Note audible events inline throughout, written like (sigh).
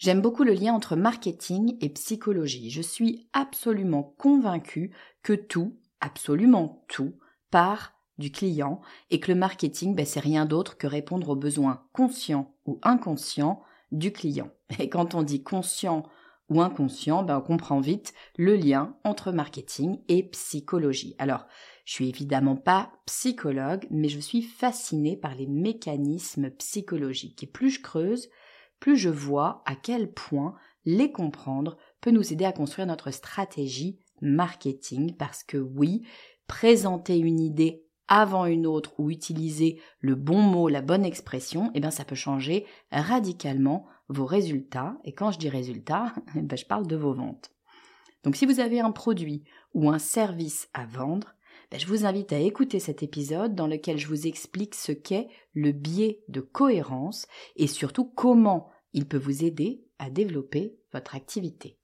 J'aime beaucoup le lien entre marketing et psychologie. Je suis absolument convaincue que tout, absolument tout, part du client et que le marketing, ben, c'est rien d'autre que répondre aux besoins conscients ou inconscients du client. Et quand on dit conscient ou inconscient, ben, on comprend vite le lien entre marketing et psychologie. Alors, je suis évidemment pas psychologue, mais je suis fascinée par les mécanismes psychologiques. Et plus je creuse, plus je vois à quel point les comprendre peut nous aider à construire notre stratégie marketing parce que oui, présenter une idée avant une autre ou utiliser le bon mot, la bonne expression, eh bien ça peut changer radicalement vos résultats. Et quand je dis résultats, (laughs) ben, je parle de vos ventes. Donc si vous avez un produit ou un service à vendre, ben, je vous invite à écouter cet épisode dans lequel je vous explique ce qu'est le biais de cohérence et surtout comment il peut vous aider à développer votre activité.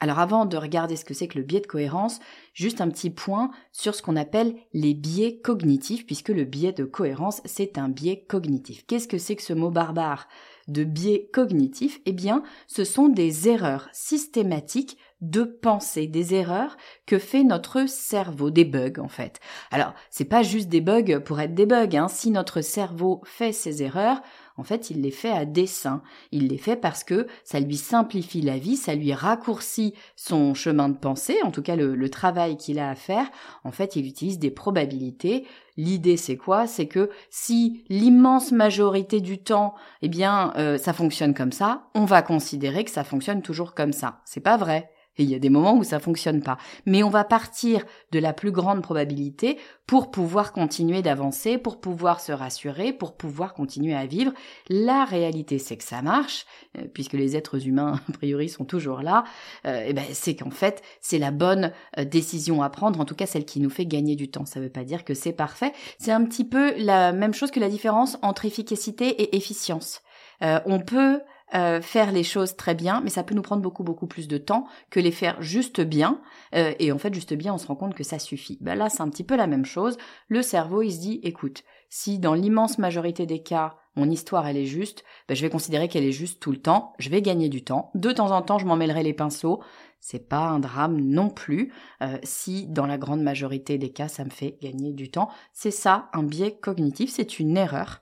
Alors avant de regarder ce que c'est que le biais de cohérence, juste un petit point sur ce qu'on appelle les biais cognitifs, puisque le biais de cohérence, c'est un biais cognitif. Qu'est-ce que c'est que ce mot barbare? De biais cognitif Eh bien, ce sont des erreurs systématiques de pensée, des erreurs que fait notre cerveau, des bugs en fait. Alors, c'est pas juste des bugs pour être des bugs. Hein. Si notre cerveau fait ces erreurs, en fait, il les fait à dessein. Il les fait parce que ça lui simplifie la vie, ça lui raccourcit son chemin de pensée, en tout cas le, travail qu'il a à faire. En fait, il utilise des probabilités. L'idée, c'est quoi? C'est que si l'immense majorité du temps, eh bien, euh, ça fonctionne comme ça, on va considérer que ça fonctionne toujours comme ça. C'est pas vrai. Et il y a des moments où ça fonctionne pas. Mais on va partir de la plus grande probabilité pour pouvoir continuer d'avancer, pour pouvoir se rassurer, pour pouvoir continuer à vivre. La réalité, c'est que ça marche, euh, puisque les êtres humains, (laughs) a priori, sont toujours là. Euh, et ben, c'est qu'en fait, c'est la bonne euh, décision à prendre, en tout cas celle qui nous fait gagner du temps. Ça ne veut pas dire que c'est parfait. C'est un petit peu la même chose que la différence entre efficacité et efficience. on peut euh, faire les choses très bien, mais ça peut nous prendre beaucoup beaucoup plus de temps que les faire juste bien. Euh, et en fait, juste bien, on se rend compte que ça suffit. Ben là, c'est un petit peu la même chose. Le cerveau, il se dit, écoute, si dans l'immense majorité des cas, mon histoire elle est juste, ben je vais considérer qu'elle est juste tout le temps. Je vais gagner du temps. De temps en temps, je m'en mêlerai les pinceaux. C'est pas un drame non plus. Euh, si dans la grande majorité des cas, ça me fait gagner du temps, c'est ça un biais cognitif. C'est une erreur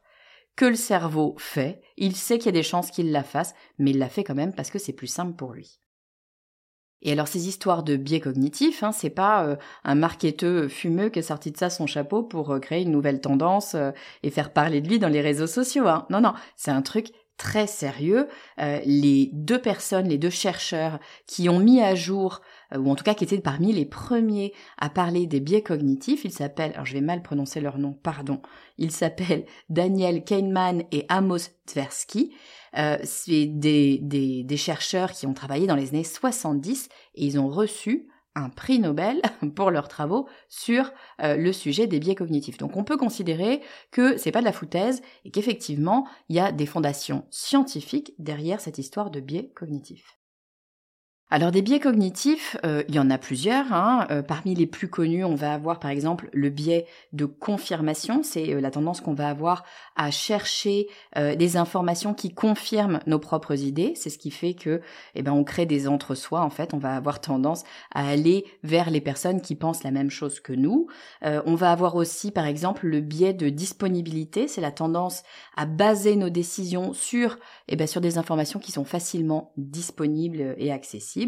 que le cerveau fait, il sait qu'il y a des chances qu'il la fasse, mais il la fait quand même parce que c'est plus simple pour lui. Et alors ces histoires de biais cognitifs, hein, c'est pas euh, un marketeur fumeux qui est sorti de ça son chapeau pour euh, créer une nouvelle tendance euh, et faire parler de lui dans les réseaux sociaux. Hein. Non, non, c'est un truc très sérieux. les deux personnes, les deux chercheurs qui ont mis à jour ou en tout cas qui étaient parmi les premiers à parler des biais cognitifs. Ils s'appellent, alors je vais mal prononcer leur nom, pardon, ils s'appellent (laughs) Daniel Kahneman et Amos Tversky. Euh, c'est des, des, des chercheurs qui ont travaillé dans les années 70 et ils ont reçu un prix Nobel (laughs) pour leurs travaux sur euh, le sujet des biais cognitifs. Donc on peut considérer que c'est pas de la foutaise et qu'effectivement il y a des fondations scientifiques derrière cette histoire de biais cognitifs. Alors des biais cognitifs, euh, il y en a plusieurs. Hein. Euh, parmi les plus connus, on va avoir par exemple le biais de confirmation. C'est euh, la tendance qu'on va avoir à chercher des informations qui confirment nos propres idées. C'est ce qui fait que, eh ben, on crée des entre-soi. En fait, on va avoir tendance à aller vers les personnes qui pensent la même chose que nous. on va avoir aussi, par exemple, le biais de disponibilité. C'est la tendance à baser nos décisions sur, eh ben, sur des informations qui sont facilement disponibles et accessibles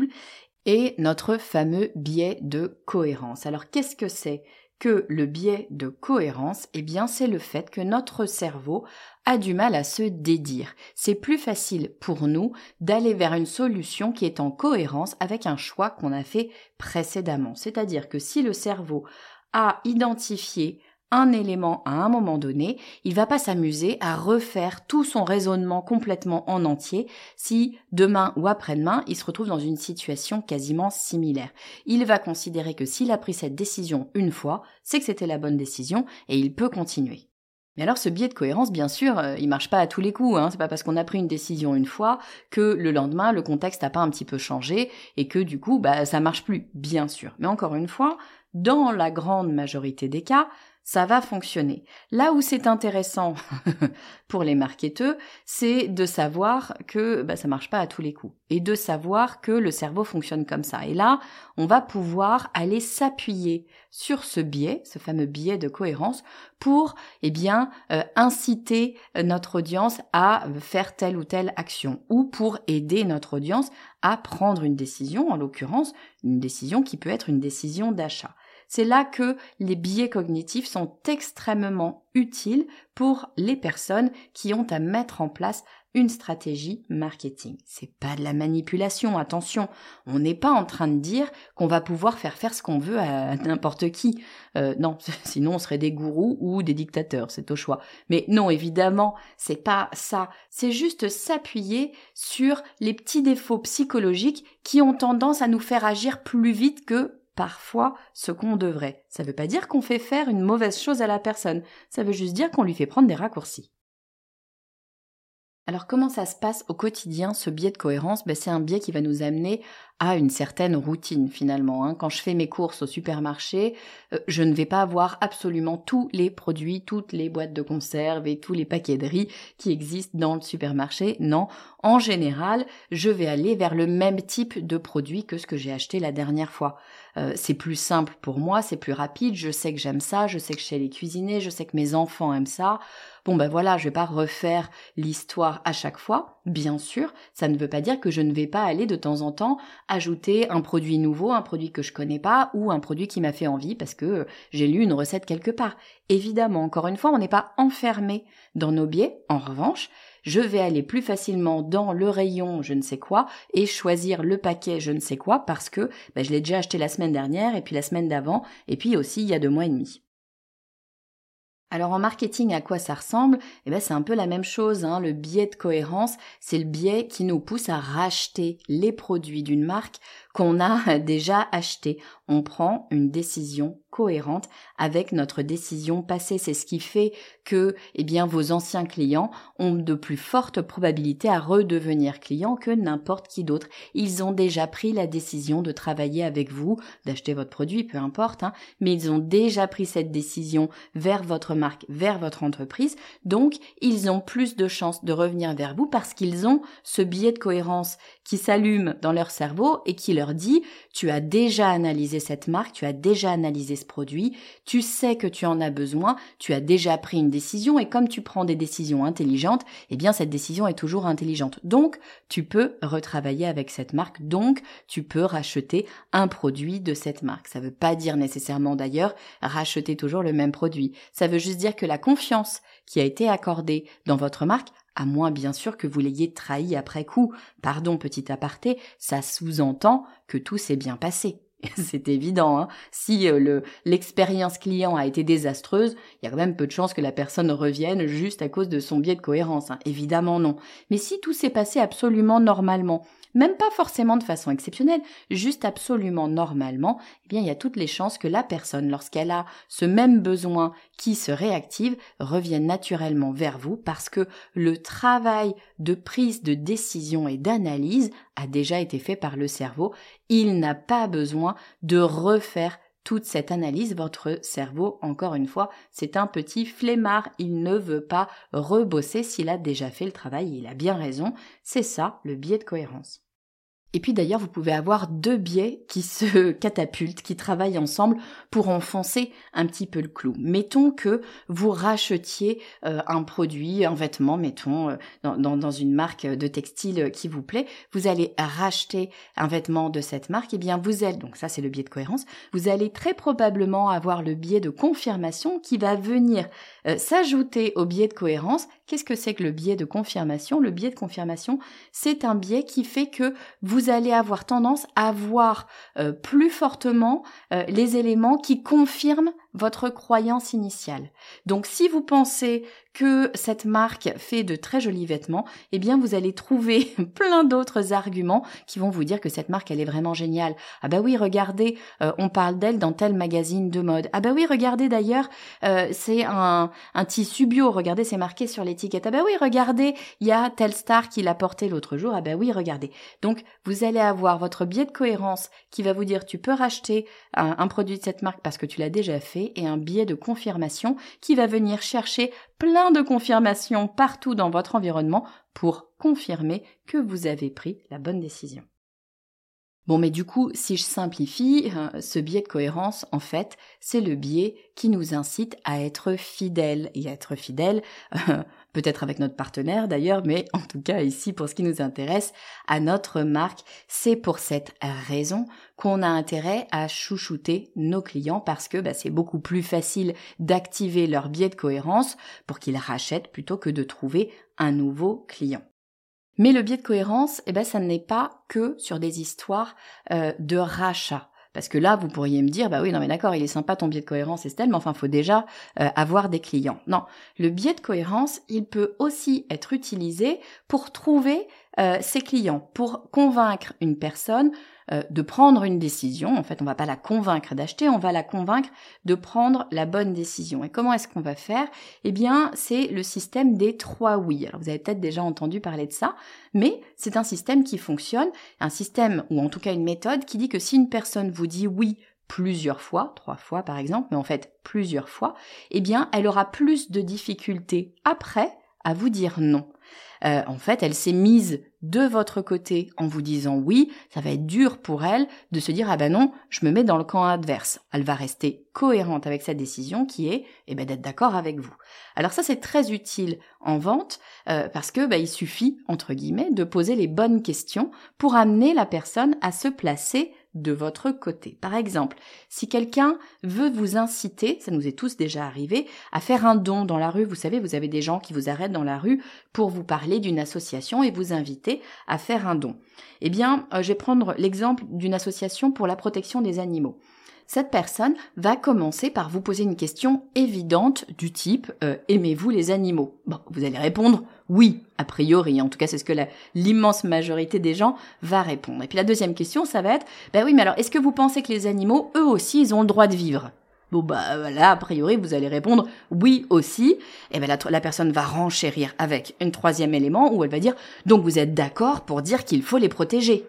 et notre fameux biais de cohérence. Alors qu'est-ce que c'est que le biais de cohérence? Eh bien c'est le fait que notre cerveau a du mal à se dédire. C'est plus facile pour nous d'aller vers une solution qui est en cohérence avec un choix qu'on a fait précédemment. C'est-à-dire que si le cerveau a identifié un élément à un moment donné, il va pas s'amuser à refaire tout son raisonnement complètement en entier si demain ou après-demain il se retrouve dans une situation quasiment similaire. Il va considérer que s'il a pris cette décision une fois, c'est que c'était la bonne décision et il peut continuer. Mais alors ce biais de cohérence, bien sûr, euh, il marche pas à tous les coups. Hein. C'est pas parce qu'on a pris une décision une fois que le lendemain le contexte n'a pas un petit peu changé et que du coup bah ça marche plus, bien sûr. Mais encore une fois, dans la grande majorité des cas, ça va fonctionner. Là où c'est intéressant (laughs) pour les marketeurs, c'est de savoir que bah, ça marche pas à tous les coups et de savoir que le cerveau fonctionne comme ça. Et là, on va pouvoir aller s'appuyer sur ce biais, ce fameux biais de cohérence, pour eh bien euh, inciter notre audience à faire telle ou telle action ou pour aider notre audience à prendre une décision, en l'occurrence une décision qui peut être une décision d'achat. C'est là que les biais cognitifs sont extrêmement utiles pour les personnes qui ont à mettre en place une stratégie marketing. C'est pas de la manipulation, attention. On n'est pas en train de dire qu'on va pouvoir faire faire ce qu'on veut à (laughs) n'importe qui. Euh, non, (laughs) sinon on serait des gourous ou des dictateurs, c'est au choix. Mais non, évidemment, c'est pas ça. C'est juste s'appuyer sur les petits défauts psychologiques qui ont tendance à nous faire agir plus vite que parfois ce qu'on devrait. Ça ne veut pas dire qu'on fait faire une mauvaise chose à la personne, ça veut juste dire qu'on lui fait prendre des raccourcis. Alors comment ça se passe au quotidien, ce biais de cohérence? Ben, C'est un biais qui va nous amener à une certaine routine finalement. Hein. Quand je fais mes courses au supermarché, euh, je ne vais pas avoir absolument tous les produits, toutes les boîtes de conserve et tous les paquets de riz qui existent dans le supermarché. Non, en général, je vais aller vers le même type de produit que ce que j'ai acheté la dernière fois. Euh, c'est plus simple pour moi, c'est plus rapide, je sais que j'aime ça, je sais que je sais les cuisiner, je sais que mes enfants aiment ça. Bon ben voilà, je vais pas refaire l'histoire à chaque fois, bien sûr, ça ne veut pas dire que je ne vais pas aller de temps en temps ajouter un produit nouveau, un produit que je connais pas ou un produit qui m'a fait envie parce que j'ai lu une recette quelque part. Évidemment, encore une fois, on n'est pas enfermé dans nos biais. En revanche, je vais aller plus facilement dans le rayon je ne sais quoi et choisir le paquet je ne sais quoi parce que ben, je l'ai déjà acheté la semaine dernière et puis la semaine d'avant et puis aussi il y a deux mois et demi. Alors en marketing, à quoi ça ressemble? Eh ben c'est un peu la même chose. Hein. Le biais de cohérence, c'est le biais qui nous pousse à racheter les produits d'une marque qu'on a (laughs) déjà acheté. On prend une décision cohérente avec notre décision passée. C'est ce qui fait que, eh bien, vos anciens clients ont de plus fortes probabilités à redevenir clients que n'importe qui d'autre. Ils ont déjà pris la décision de travailler avec vous, d'acheter votre produit, peu importe, hein, mais ils ont déjà pris cette décision vers votre marque, vers votre entreprise. Donc, ils ont plus de chances de revenir vers vous parce qu'ils ont ce biais de cohérence qui s'allume dans leur cerveau et qui leur dit tu as déjà analysé cette marque, tu as déjà analysé ce produit, tu sais que tu en as besoin, tu as déjà pris une décision et comme tu prends des décisions intelligentes, eh bien cette décision est toujours intelligente. Donc tu peux retravailler avec cette marque, donc tu peux racheter un produit de cette marque. Ça veut pas dire nécessairement d'ailleurs racheter toujours le même produit. Ça veut juste dire que la confiance qui a été accordée dans votre marque à moins bien sûr que vous l'ayez trahi après coup. Pardon, petit aparté, ça sous-entend que tout s'est bien passé. (laughs) C'est évident, hein. si euh, le l'expérience client a été désastreuse, il y a quand même peu de chances que la personne revienne juste à cause de son biais de cohérence. Hein. Évidemment non. Mais si tout s'est passé absolument normalement, même pas forcément de façon exceptionnelle, juste absolument normalement, eh bien il y a toutes les chances que la personne, lorsqu'elle a ce même besoin qui se réactive, revienne naturellement vers vous parce que le travail de prise de décision et d'analyse a déjà été fait par le cerveau. Il n'a pas besoin de refaire toute cette analyse, votre cerveau, encore une fois, c'est un petit flemmard. Il ne veut pas rebosser s'il a déjà fait le travail. Il a bien raison. C'est ça, le biais de cohérence. Et puis d'ailleurs, vous pouvez avoir deux biais qui se (laughs) catapultent, qui travaillent ensemble pour enfoncer un petit peu le clou. Mettons que vous rachetiez euh, un produit, un vêtement, mettons, euh, dans, une marque de textile qui vous plaît, vous allez racheter un vêtement de cette marque, et eh bien vous allez, donc ça c'est le biais de cohérence, vous allez très probablement avoir le biais de confirmation qui va venir euh, s'ajouter au biais de cohérence. Qu'est-ce que c'est que le biais de confirmation? Le biais de confirmation, c'est un biais qui fait que vous allez avoir tendance à voir euh, plus fortement euh, les éléments qui confirment votre croyance initiale. Donc si vous pensez que cette marque fait de très jolis vêtements, eh bien vous allez trouver (laughs) plein d'autres arguments qui vont vous dire que cette marque elle est vraiment géniale. Ah bah oui, regardez, euh, on parle d'elle dans tel magazine de mode. Ah bah oui, regardez d'ailleurs, euh, c'est un, un tissu bio, regardez, c'est marqué sur l'étiquette. Ah bah oui, regardez, il y a telle star qui l'a porté l'autre jour. Ah bah oui, regardez. Donc vous allez avoir votre biais de cohérence qui va vous dire tu peux racheter un, un produit de cette marque parce que tu l'as déjà fait et un biais de confirmation qui va venir chercher plein de confirmations partout dans votre environnement pour confirmer que vous avez pris la bonne décision. Bon, mais du coup, si je simplifie, euh, ce biais de cohérence, en fait, c'est le biais qui nous incite à être fidèle. Et à être fidèle, peut-être avec notre partenaire d'ailleurs, mais en tout cas ici, pour ce qui nous intéresse, à notre marque, c'est pour cette raison qu'on a intérêt à chouchouter nos clients parce que bah, c'est beaucoup plus facile d'activer leur biais de cohérence pour qu'ils rachètent plutôt que de trouver un nouveau client. Mais le biais de cohérence, eh ben, ça n'est pas que sur des histoires euh, de rachat. Parce que là, vous pourriez me dire, bah oui, non mais d'accord, il est sympa ton biais de cohérence, Estelle, mais enfin, faut déjà euh, avoir des clients. Non, le biais de cohérence, il peut aussi être utilisé pour trouver euh, ses clients, pour convaincre une personne euh, de prendre une décision. En fait, on va pas la convaincre d'acheter, on va la convaincre de prendre la bonne décision. Et comment est-ce qu'on va faire? Eh bien, c'est le système des trois oui. Alors, vous avez peut-être déjà entendu parler de ça, mais c'est un système qui fonctionne, un système ou en tout cas une méthode qui dit que si une personne vous dit oui plusieurs fois, trois fois par exemple, mais en fait plusieurs fois, eh bien, elle aura plus de difficultés après à vous dire non. Euh, en fait, elle s'est mise de votre côté en vous disant oui, ça va être dur pour elle de se dire ah ben non, je me mets dans le camp adverse. Elle va rester cohérente avec sa décision qui est eh ben, d'être d'accord avec vous. Alors ça c'est très utile en vente euh, parce que bah, il suffit entre guillemets de poser les bonnes questions pour amener la personne à se placer de votre côté. Par exemple, si quelqu'un veut vous inciter, ça nous est tous déjà arrivé, à faire un don dans la rue, vous savez, vous avez des gens qui vous arrêtent dans la rue pour vous parler d'une association et vous inviter à faire un don. Eh bien, euh, je vais prendre l'exemple d'une association pour la protection des animaux cette personne va commencer par vous poser une question évidente du type euh, aimez-vous les animaux? Bon, vous allez répondre oui, a priori, en tout cas c'est ce que l'immense majorité des gens va répondre. Et puis la deuxième question, ça va être ben oui, mais alors est-ce que vous pensez que les animaux, eux aussi, ils ont le droit de vivre? Bon bah là, a priori, vous allez répondre oui aussi. Et ben la, la personne va renchérir avec un troisième élément où elle va dire donc vous êtes d'accord pour dire qu'il faut les protéger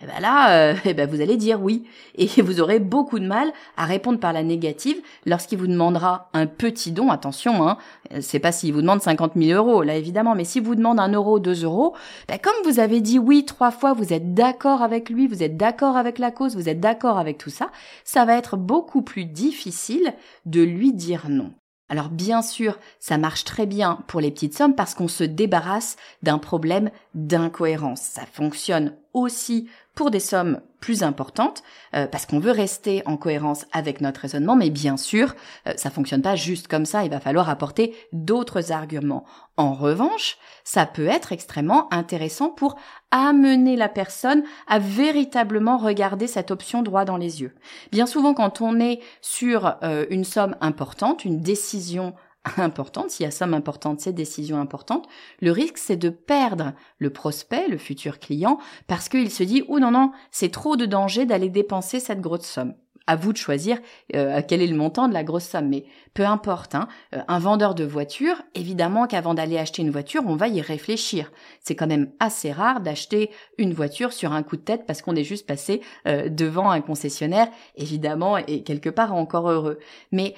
eh ben là, euh, (laughs) eh ben vous allez dire oui. Et (laughs) vous aurez beaucoup de mal à répondre par la négative lorsqu'il vous demandera un petit don. Attention, hein, c'est pas s'il vous demande 50 000 euros, là évidemment, mais s'il vous demande un euro, deux euros, ben comme vous avez dit oui trois fois, vous êtes d'accord avec lui, vous êtes d'accord avec la cause, vous êtes d'accord avec tout ça, ça va être beaucoup plus difficile de lui dire non. Alors bien sûr, ça marche très bien pour les petites sommes parce qu'on se débarrasse d'un problème d'incohérence. Ça fonctionne aussi pour des sommes plus importantes, euh, parce qu'on veut rester en cohérence avec notre raisonnement, mais bien sûr, euh, ça fonctionne pas juste comme ça, il va falloir apporter d'autres arguments. En revanche, ça peut être extrêmement intéressant pour amener la personne à véritablement regarder cette option droit dans les yeux. Bien souvent, quand on est sur euh, une somme importante, une décision importante, s'il y a somme importante, c'est décision importante, le risque c'est de perdre le prospect, le futur client, parce qu'il se dit, ou non, non, c'est trop de danger d'aller dépenser cette grosse somme à vous de choisir euh, quel est le montant de la grosse somme. Mais peu importe, hein, euh, un vendeur de voiture, évidemment qu'avant d'aller acheter une voiture, on va y réfléchir. C'est quand même assez rare d'acheter une voiture sur un coup de tête parce qu'on est juste passé euh, devant un concessionnaire, évidemment, et quelque part encore heureux. Mais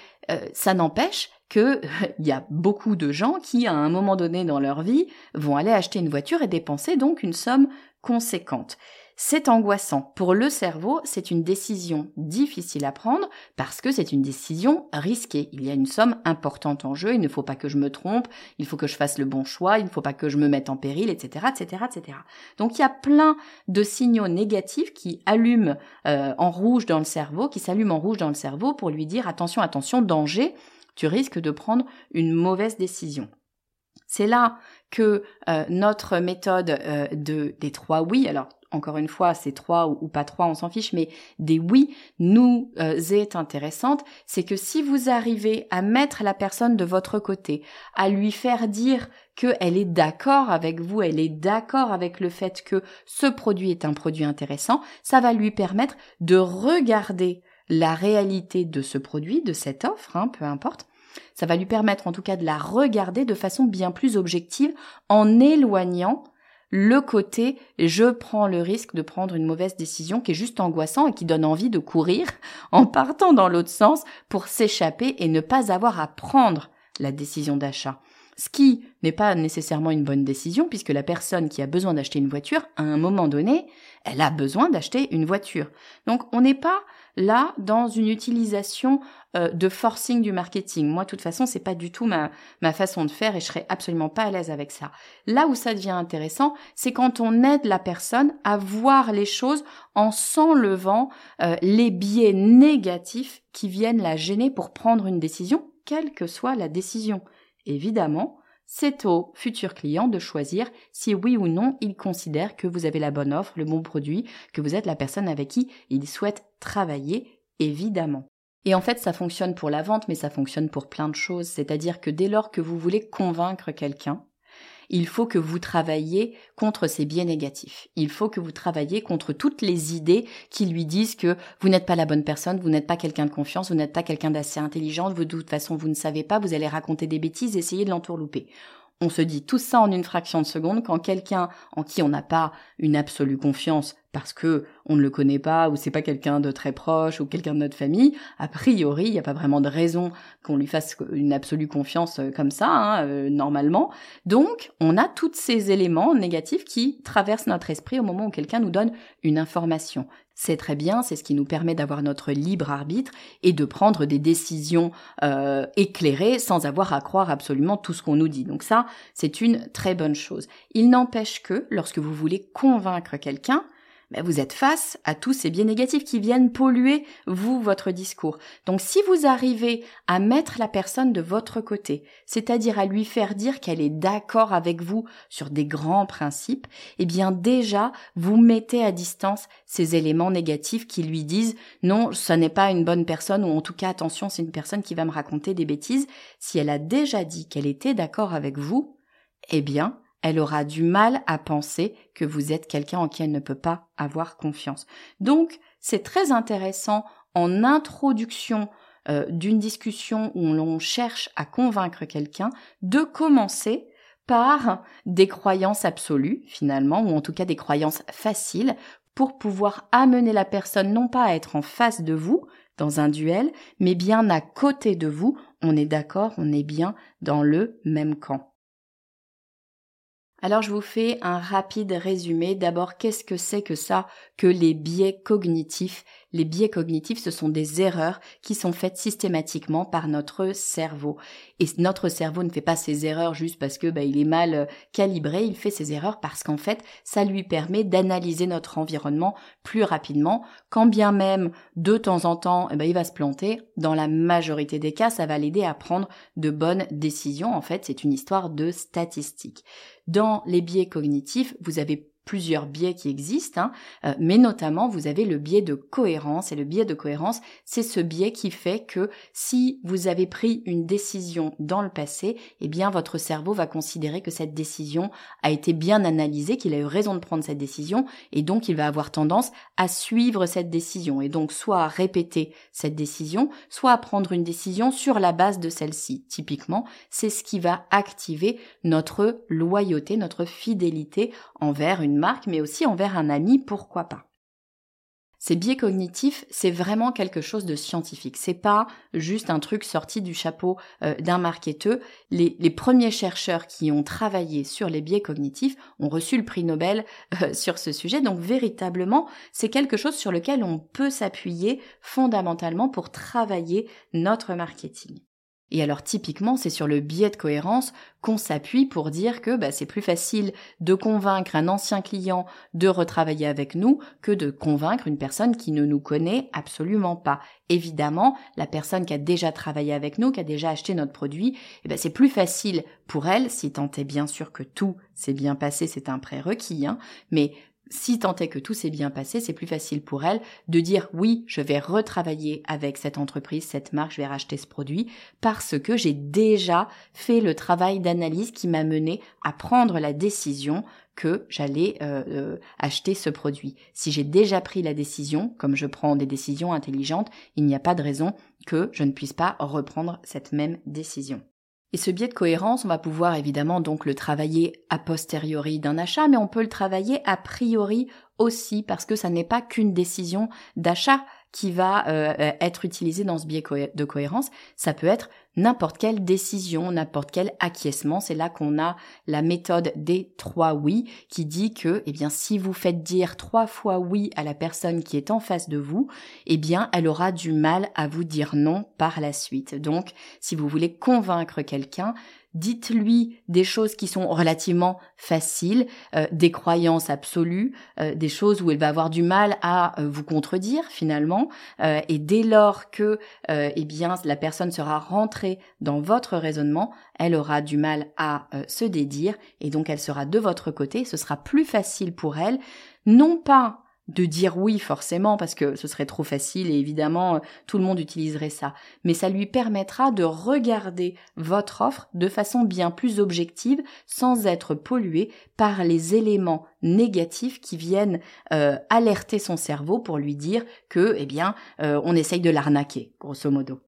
ça n'empêche qu'il (laughs) y a beaucoup de gens qui, à un moment donné dans leur vie, vont aller acheter une voiture et dépenser donc une somme conséquente. C'est angoissant. Pour le cerveau, c'est une décision difficile à prendre parce que c'est une décision risquée. Il y a une somme importante en jeu, il ne faut pas que je me trompe, il faut que je fasse le bon choix, il ne faut pas que je me mette en péril, etc., etc., etc. Donc il y a plein de signaux négatifs qui allument euh, en rouge dans le cerveau, qui s'allument en rouge dans le cerveau pour lui dire attention, attention, danger, tu risques de prendre une mauvaise décision. C'est là que euh, notre méthode euh, de des trois oui, alors encore une fois, c'est trois ou, pas trois, on s'en fiche, mais des oui nous euh, est intéressante, c'est que si vous arrivez à mettre la personne de votre côté, à lui faire dire qu'elle est d'accord avec vous, elle est d'accord avec le fait que ce produit est un produit intéressant, ça va lui permettre de regarder la réalité de ce produit, de cette offre, hein, peu importe, ça va lui permettre en tout cas de la regarder de façon bien plus objective en éloignant le côté je prends le risque de prendre une mauvaise décision qui est juste angoissant et qui donne envie de courir en partant dans l'autre sens pour s'échapper et ne pas avoir à prendre la décision d'achat. Ce qui n'est pas nécessairement une bonne décision puisque la personne qui a besoin d'acheter une voiture, à un moment donné, elle a besoin d'acheter une voiture. Donc on n'est pas là dans une utilisation euh, de forcing du marketing. Moi, de toute façon, c'est pas du tout ma, ma façon de faire et je serais absolument pas à l'aise avec ça. Là où ça devient intéressant, c'est quand on aide la personne à voir les choses en s'enlevant euh, les biais négatifs qui viennent la gêner pour prendre une décision, quelle que soit la décision. Évidemment, c'est au futur client de choisir si oui ou non il considère que vous avez la bonne offre, le bon produit, que vous êtes la personne avec qui il souhaite travailler, évidemment. Et en fait, ça fonctionne pour la vente, mais ça fonctionne pour plein de choses. C'est-à-dire que dès lors que vous voulez convaincre quelqu'un, il faut que vous travailliez contre ces biais négatifs. Il faut que vous travailliez contre toutes les idées qui lui disent que vous n'êtes pas la bonne personne, vous n'êtes pas quelqu'un de confiance, vous n'êtes pas quelqu'un d'assez intelligent, vous, de toute façon vous ne savez pas, vous allez raconter des bêtises, essayer de l'entourlouper. On se dit tout ça en une fraction de seconde quand quelqu'un en qui on n'a pas une absolue confiance parce que on ne le connaît pas ou c'est pas quelqu'un de très proche ou quelqu'un de notre famille, a priori, il n'y a pas vraiment de raison qu'on lui fasse une absolue confiance euh, comme ça, hein, euh, normalement. Donc, on a tous ces éléments négatifs qui traversent notre esprit au moment où quelqu'un nous donne une information. C'est très bien, c'est ce qui nous permet d'avoir notre libre arbitre et de prendre des décisions euh, éclairées sans avoir à croire absolument tout ce qu'on nous dit. Donc ça, c'est une très bonne chose. Il n'empêche que lorsque vous voulez convaincre quelqu'un, vous êtes face à tous ces biais négatifs qui viennent polluer, vous, votre discours. Donc si vous arrivez à mettre la personne de votre côté, c'est-à-dire à lui faire dire qu'elle est d'accord avec vous sur des grands principes, eh bien déjà, vous mettez à distance ces éléments négatifs qui lui disent non, ce n'est pas une bonne personne, ou en tout cas, attention, c'est une personne qui va me raconter des bêtises. Si elle a déjà dit qu'elle était d'accord avec vous, eh bien, elle aura du mal à penser que vous êtes quelqu'un en qui elle ne peut pas avoir confiance. Donc, c'est très intéressant en introduction euh, d'une discussion où l'on cherche à convaincre quelqu'un de commencer par des croyances absolues, finalement, ou en tout cas des croyances faciles, pour pouvoir amener la personne non pas à être en face de vous, dans un duel, mais bien à côté de vous, on est d'accord, on est bien dans le même camp. Alors je vous fais un rapide résumé. D'abord, qu'est-ce que c'est que ça que les biais cognitifs Les biais cognitifs, ce sont des erreurs qui sont faites systématiquement par notre cerveau. Et notre cerveau ne fait pas ces erreurs juste parce que bah, il est mal euh, calibré, il fait ces erreurs parce qu'en fait, ça lui permet d'analyser notre environnement plus rapidement, quand bien même de temps en temps, eh ben, il va se planter. Dans la majorité des cas, ça va l'aider à prendre de bonnes décisions. En fait, c'est une histoire de statistiques. Dans les biais cognitifs, vous avez plusieurs biais qui existent, hein, euh, mais notamment vous avez le biais de cohérence. Et le biais de cohérence, c'est ce biais qui fait que si vous avez pris une décision dans le passé, eh bien votre cerveau va considérer que cette décision a été bien analysée, qu'il a eu raison de prendre cette décision, et donc il va avoir tendance à suivre cette décision, et donc soit à répéter cette décision, soit à prendre une décision sur la base de celle-ci. Typiquement, c'est ce qui va activer notre loyauté, notre fidélité envers une marque, mais aussi envers un ami, pourquoi pas. Ces biais cognitifs, c'est vraiment quelque chose de scientifique. C'est pas juste un truc sorti du chapeau euh, d'un marketeur. Les, premiers chercheurs qui ont travaillé sur les biais cognitifs ont reçu le prix Nobel euh, (laughs) sur ce sujet. Donc véritablement, c'est quelque chose sur lequel on peut s'appuyer fondamentalement pour travailler notre marketing. Et alors typiquement, c'est sur le biais de cohérence qu'on s'appuie pour dire que bah, c'est plus facile de convaincre un ancien client de retravailler avec nous que de convaincre une personne qui ne nous connaît absolument pas. Évidemment, la personne qui a déjà travaillé avec nous, qui a déjà acheté notre produit, eh ben, c'est plus facile pour elle, si tant est bien sûr que tout s'est bien passé, c'est un prérequis, hein, mais si tant est que tout s'est bien passé, c'est plus facile pour elle de dire oui, je vais retravailler avec cette entreprise, cette marque, je vais racheter ce produit, parce que j'ai déjà fait le travail d'analyse qui m'a mené à prendre la décision que j'allais euh, euh, acheter ce produit. Si j'ai déjà pris la décision, comme je prends des décisions intelligentes, il n'y a pas de raison que je ne puisse pas reprendre cette même décision. Et ce biais de cohérence, on va pouvoir évidemment donc le travailler a posteriori d'un achat, mais on peut le travailler a priori aussi parce que ça n'est pas qu'une décision d'achat qui va euh, euh, être utilisée dans ce biais de cohérence, ça peut être n'importe quelle décision, n'importe quel acquiescement. C'est là qu'on a la méthode des trois oui qui dit que, eh bien, si vous faites dire trois fois oui à la personne qui est en face de vous, eh bien, elle aura du mal à vous dire non par la suite. Donc, si vous voulez convaincre quelqu'un, dites-lui des choses qui sont relativement faciles, euh, des croyances absolues, euh, des choses où elle va avoir du mal à euh, vous contredire finalement, et dès lors que eh bien la personne sera rentrée dans votre raisonnement, elle aura du mal à se dédire et donc elle sera de votre côté. Ce sera plus facile pour elle, non pas de dire oui forcément parce que ce serait trop facile et évidemment euh, tout le monde utiliserait ça, mais ça lui permettra de regarder votre offre de façon bien plus objective sans être pollué par les éléments négatifs qui viennent euh, alerter son cerveau pour lui dire que eh bien euh, on essaye de l'arnaquer grosso modo.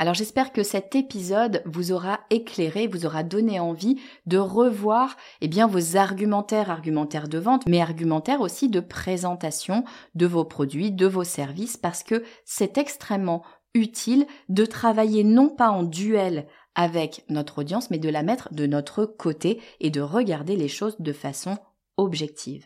Alors j'espère que cet épisode vous aura éclairé, vous aura donné envie de revoir eh bien vos argumentaires, argumentaires de vente, mais argumentaires aussi de présentation de vos produits, de vos services parce que c'est extrêmement utile de travailler non pas en duel avec notre audience, mais de la mettre de notre côté et de regarder les choses de façon objective.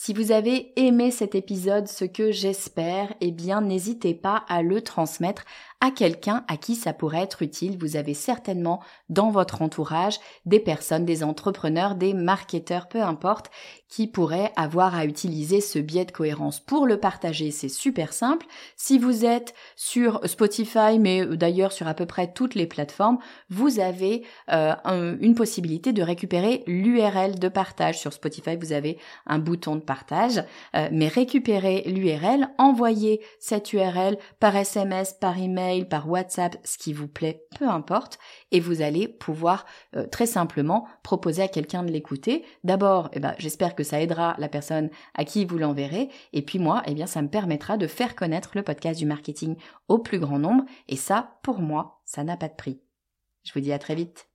Si vous avez aimé cet épisode, ce que j'espère, eh bien n'hésitez pas à le transmettre à quelqu'un à qui ça pourrait être utile. Vous avez certainement dans votre entourage des personnes, des entrepreneurs, des marketeurs, peu importe, qui pourraient avoir à utiliser ce biais de cohérence. Pour le partager, c'est super simple. Si vous êtes sur Spotify, mais d'ailleurs sur à peu près toutes les plateformes, vous avez euh, une possibilité de récupérer l'URL de partage. Sur Spotify, vous avez un bouton de partage, euh, mais récupérez l'URL, envoyez cette URL par SMS, par email, par WhatsApp, ce qui vous plaît, peu importe, et vous allez pouvoir euh, très simplement proposer à quelqu'un de l'écouter. D'abord, eh ben, j'espère que ça aidera la personne à qui vous l'enverrez, et puis moi, eh bien, ça me permettra de faire connaître le podcast du marketing au plus grand nombre, et ça, pour moi, ça n'a pas de prix. Je vous dis à très vite.